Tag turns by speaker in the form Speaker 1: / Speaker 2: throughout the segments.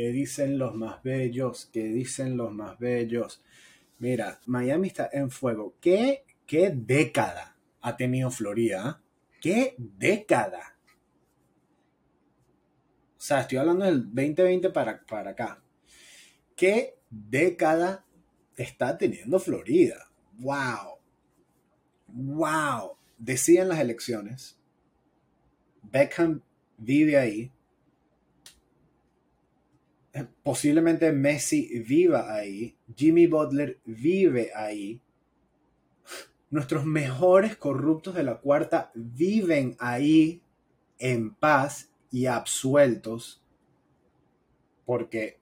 Speaker 1: ¿Qué dicen los más bellos? ¿Qué dicen los más bellos? Mira, Miami está en fuego. ¿Qué, qué década ha tenido Florida? ¿Qué década? O sea, estoy hablando del 2020 para, para acá. ¿Qué década está teniendo Florida? ¡Wow! ¡Wow! Decían las elecciones. Beckham vive ahí. Eh, posiblemente Messi viva ahí. Jimmy Butler vive ahí. Nuestros mejores corruptos de la cuarta viven ahí en paz y absueltos. Porque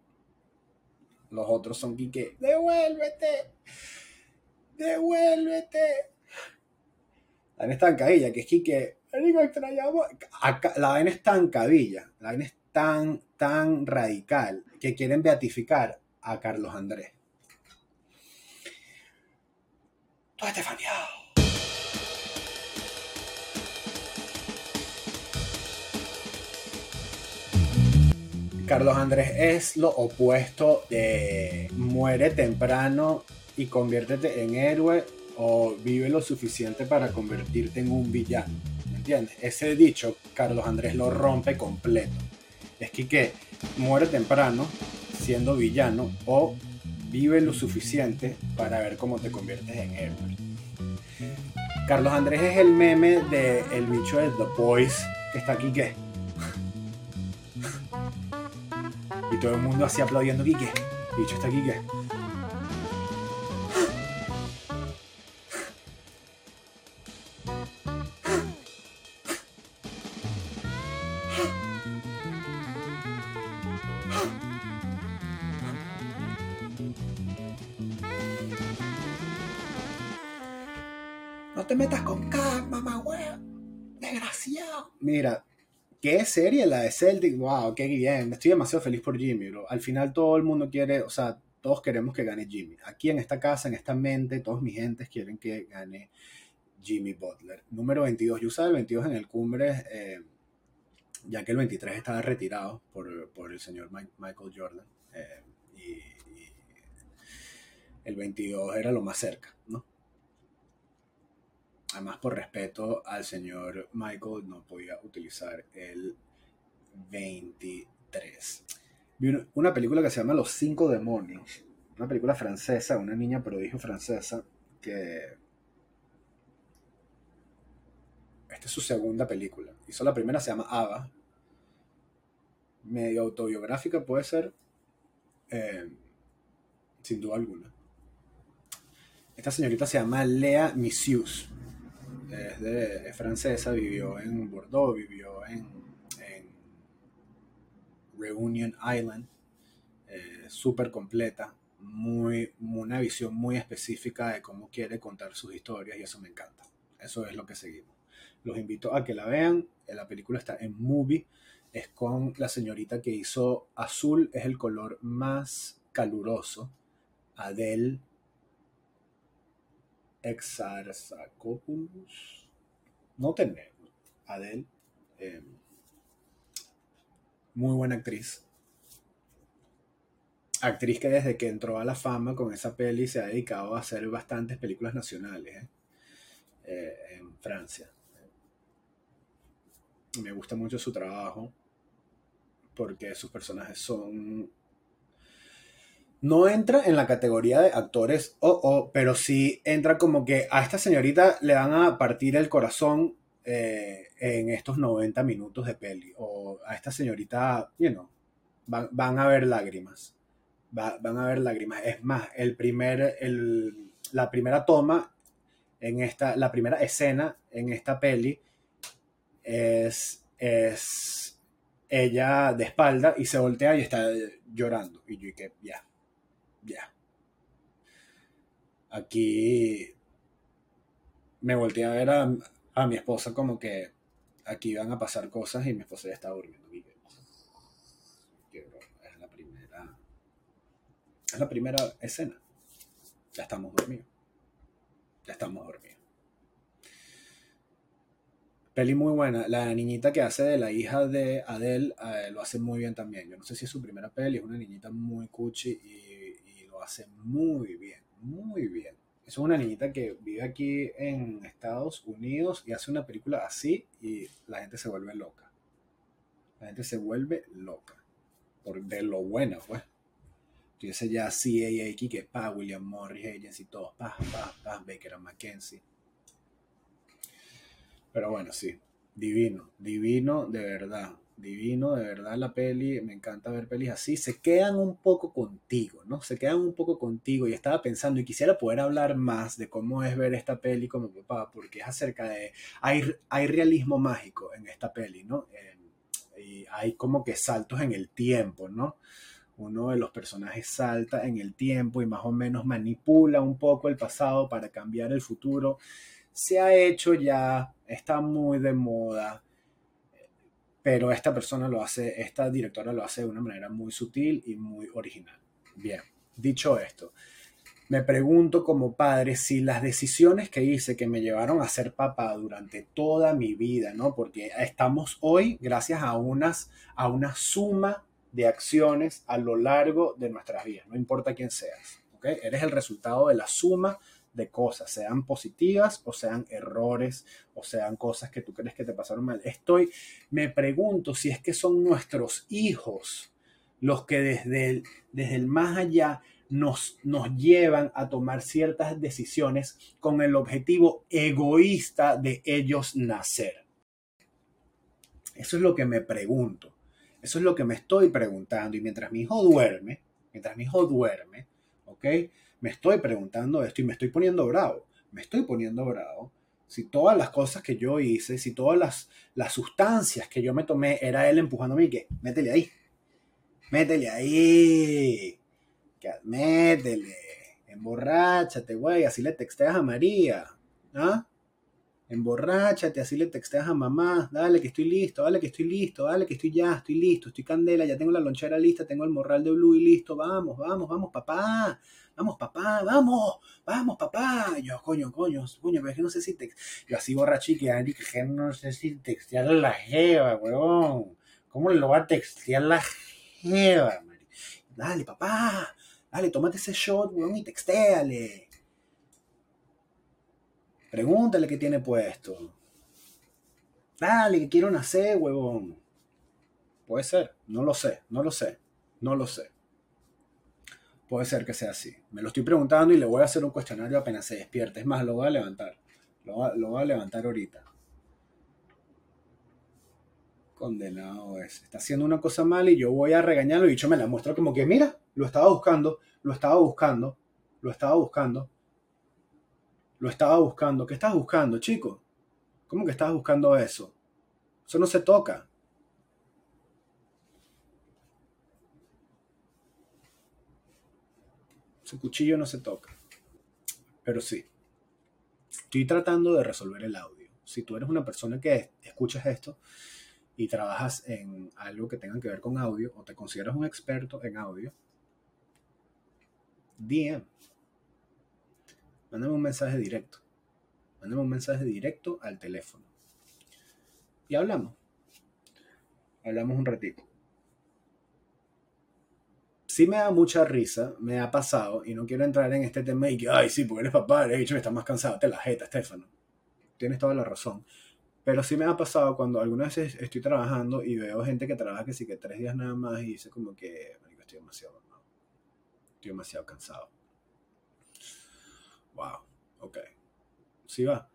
Speaker 1: los otros son Quique. ¡Devuélvete! ¡Devuélvete! La vaina está en cabilla, que es Quique. La vaina está en cabilla. La vaina es tan, tan radical que quieren beatificar a Carlos Andrés. Carlos Andrés es lo opuesto de muere temprano y conviértete en héroe o vive lo suficiente para convertirte en un villano. ¿Me entiendes? Ese dicho, Carlos Andrés lo rompe completo. Es que, muere temprano siendo villano o vive lo suficiente para ver cómo te conviertes en héroe. Carlos Andrés es el meme del el bicho de The Boys que está aquí que Y todo el mundo así aplaudiendo Quique. Bicho está Quique. Te metas con K, mamá, weón. Desgraciado. Mira, qué serie la de Celtic, wow, qué bien, estoy demasiado feliz por Jimmy, bro. Al final todo el mundo quiere, o sea, todos queremos que gane Jimmy. Aquí en esta casa, en esta mente, todos mis gentes quieren que gane Jimmy Butler. Número 22, yo usaba el 22 en el cumbre, eh, ya que el 23 estaba retirado por, por el señor Michael Jordan. Eh, y el 22 era lo más cerca, ¿no? Además por respeto al señor Michael no podía utilizar el 23. Vi una película que se llama Los Cinco Demonios, una película francesa, una niña prodigio francesa que... Esta es su segunda película. Hizo la primera, se llama Ava. Medio autobiográfica puede ser. Eh, sin duda alguna. Esta señorita se llama Lea Missius es, de, francesa, vivió en Bordeaux, vivió en, Reunion Island, eh, súper completa, muy, una visión muy específica de cómo quiere contar sus historias y eso me encanta. Eso es lo que seguimos. Los invito a que la vean. La película está en Movie. Es con la señorita que hizo azul, es el color más caluroso. Adele Exarchopoulos, no tenemos, Adele, eh, muy buena actriz. Actriz que desde que entró a la fama con esa peli se ha dedicado a hacer bastantes películas nacionales ¿eh? Eh, en Francia. Me gusta mucho su trabajo porque sus personajes son no entra en la categoría de actores o, oh, pero sí entra como que a esta señorita le van a partir el corazón eh, en estos 90 minutos de peli. O a esta señorita, you know, van, a ver lágrimas. van a ver lágrimas. Es más, el primer, el, la primera toma en esta, la primera escena en esta peli es, es ella de espalda y se voltea y está llorando. Y yo que ya, ya. Aquí me volteé a ver a, mi esposa como que aquí iban a pasar cosas y mi esposa ya estaba durmiendo. es la primera. Es la primera escena. Ya estamos dormidos. Ya estamos dormidos. Peli muy buena. La niñita que hace de la hija de Adele eh, lo hace muy bien también. Yo no sé si es su primera peli, es una niñita muy cuchi y, y hace muy bien, muy bien. Es una niñita que vive aquí en Estados Unidos y hace una película así y la gente se vuelve loca. La gente se vuelve loca. Por de lo bueno, pues. Tuviese ya CAA que pa, William Morris Agency, todos, pa, pa, pa, Baker McKenzie. Pero bueno, sí, divino, divino de verdad, divino de verdad la peli, me encanta ver pelis así, se quedan un poco contigo, ¿no? Se quedan un poco contigo y estaba pensando y quisiera poder hablar más de cómo es ver esta peli como papá, porque es acerca de, hay, hay realismo mágico en esta peli, ¿no? y hay como que saltos en el tiempo, ¿no? Uno de los personajes salta en el tiempo y más o menos manipula un poco el pasado para cambiar el futuro se ha hecho ya, está muy de moda, pero esta persona lo hace, esta directora lo hace de una manera muy sutil y muy original. Bien, dicho esto, me pregunto como padre si las decisiones que hice que me llevaron a ser papá durante toda mi vida, ¿no? Porque estamos hoy gracias a unas a una suma de acciones a lo largo de nuestras vidas, no importa quién seas, ¿ok? Eres el resultado de la suma de cosas, sean positivas o sean errores o sean cosas que tú crees que te pasaron mal. Estoy, me pregunto si es que son nuestros hijos los que desde el, desde el más allá nos, nos llevan a tomar ciertas decisiones con el objetivo egoísta de ellos nacer. Eso es lo que me pregunto. Eso es lo que me estoy preguntando. Y mientras mi hijo duerme, mientras mi hijo duerme, ¿ok? Me estoy preguntando esto y me estoy poniendo bravo. Me estoy poniendo bravo. Si todas las cosas que yo hice, si todas las, las sustancias que yo me tomé, era él empujándome y que, métele ahí. Métele ahí. Que, métele. Emborráchate, güey. Así le texteas a María. ¿Ah? Emborráchate, así le texteas a mamá, dale que estoy listo, dale que estoy listo, dale que estoy ya, estoy listo, estoy candela, ya tengo la lonchera lista, tengo el morral de blue y listo, vamos, vamos, vamos, papá, vamos, papá, vamos, vamos, papá. yo, coño, coño, coño, pero es que no sé si te... Yo así borrachique, que no sé si textear a la jeva, weón. ¿Cómo lo va a textear la jeva, Dale, papá, dale, tómate ese shot, weón, y textéale Pregúntale qué tiene puesto. Dale, que quiero nacer, huevón. Puede ser, no lo sé, no lo sé, no lo sé. Puede ser que sea así. Me lo estoy preguntando y le voy a hacer un cuestionario apenas se despierte. Es más, lo voy a levantar. Lo, lo voy a levantar ahorita. Condenado es. Está haciendo una cosa mal y yo voy a regañarlo y dicho me la muestro como que, mira, lo estaba buscando, lo estaba buscando, lo estaba buscando. Lo estaba buscando. ¿Qué estás buscando, chico? ¿Cómo que estás buscando eso? Eso no se toca. Su cuchillo no se toca. Pero sí. Estoy tratando de resolver el audio. Si tú eres una persona que escuchas esto y trabajas en algo que tenga que ver con audio o te consideras un experto en audio, DM mándame un mensaje directo. Mándame un mensaje directo al teléfono. Y hablamos. Hablamos un ratito. Sí me da mucha risa, me ha pasado, y no quiero entrar en este tema y que, ay, sí, porque eres papá, he dicho que estás más cansado, te la jeta, Estefano. Tienes toda la razón. Pero sí me ha pasado cuando algunas veces estoy trabajando y veo gente que trabaja que sí que tres días nada más y dice como que, estoy demasiado, estoy demasiado cansado wow, ok. Sí va,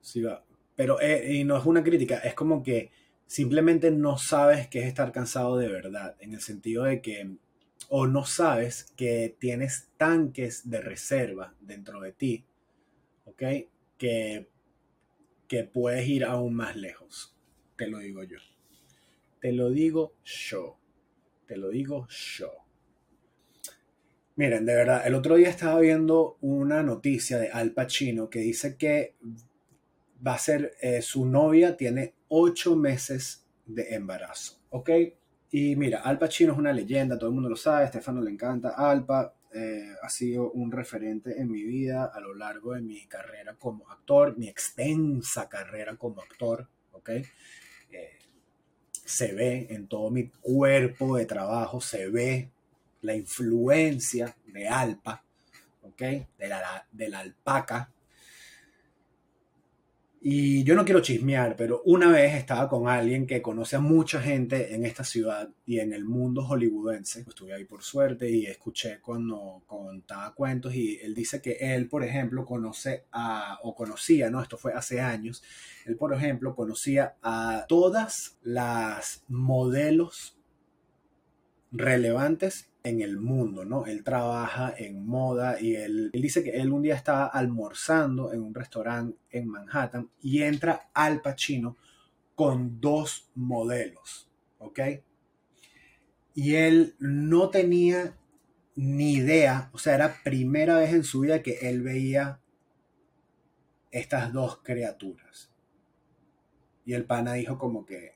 Speaker 1: sí va. Pero eh, y no es una crítica, es como que simplemente no sabes qué es estar cansado de verdad, en el sentido de que, o no sabes que tienes tanques de reserva dentro de ti, ¿ok? Que, que puedes ir aún más lejos, te lo digo yo. Te lo digo yo. Te lo digo yo. Miren, de verdad, el otro día estaba viendo una noticia de Al Pacino que dice que va a ser, eh, su novia tiene ocho meses de embarazo, ¿ok? Y mira, Al Pacino es una leyenda, todo el mundo lo sabe, a Estefano le encanta, Alpa eh, ha sido un referente en mi vida a lo largo de mi carrera como actor, mi extensa carrera como actor, ¿ok? Eh, se ve en todo mi cuerpo de trabajo, se ve la influencia de Alpa, ¿ok? De la, de la alpaca y yo no quiero chismear, pero una vez estaba con alguien que conoce a mucha gente en esta ciudad y en el mundo hollywoodense. Estuve ahí por suerte y escuché cuando contaba cuentos y él dice que él, por ejemplo, conoce a, o conocía, ¿no? Esto fue hace años, él, por ejemplo, conocía a todas las modelos relevantes en el mundo, ¿no? Él trabaja en moda y él, dice que él un día estaba almorzando en un restaurante en Manhattan y entra Al Pacino con dos modelos, ¿ok? Y él no tenía ni idea, o sea, era primera vez en su vida que él veía estas dos criaturas. Y el pana dijo como que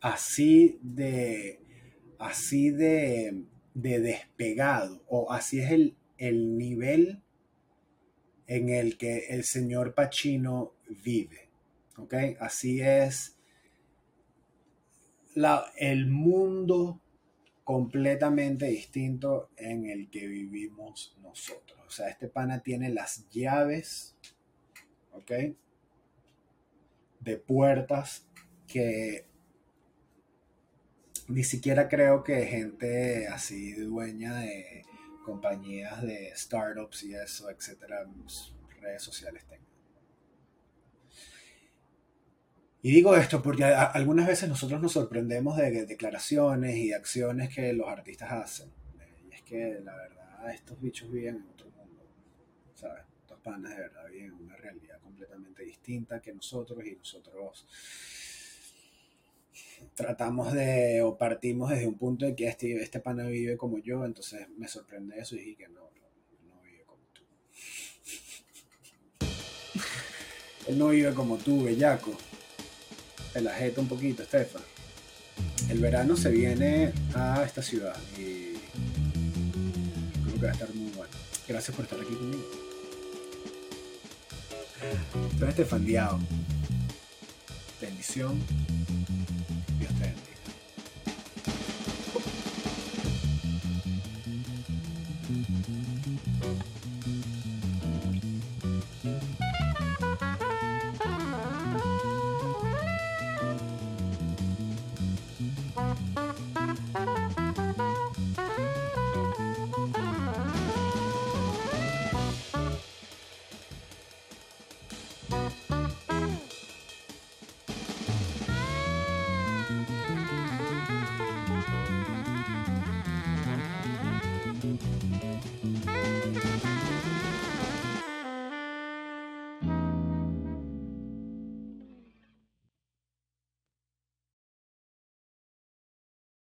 Speaker 1: así de así de, despegado o así es el, el, nivel en el que el señor Pacino vive. ¿Ok? Así es la, el mundo completamente distinto en el que vivimos nosotros. O sea, este pana tiene las llaves, ¿ok? De puertas que ni siquiera creo que gente así dueña de compañías de startups y eso, etcétera, redes sociales tengan. Y digo esto porque algunas veces nosotros nos sorprendemos de declaraciones y acciones que los artistas hacen. Y es que la verdad, estos bichos viven en otro mundo. ¿Sabes? Estos panas de verdad viven en una realidad completamente distinta que nosotros y nosotros tratamos de, o partimos desde un punto de que este, este pana vive como yo, entonces me sorprende eso y dije que no, no, vive como tú. Él no vive como tú, bellaco. Pelajeta un poquito, Estefan. El verano se viene a esta ciudad y creo que va a estar muy bueno. Gracias por estar aquí conmigo. Estefan Diao. Bendición the.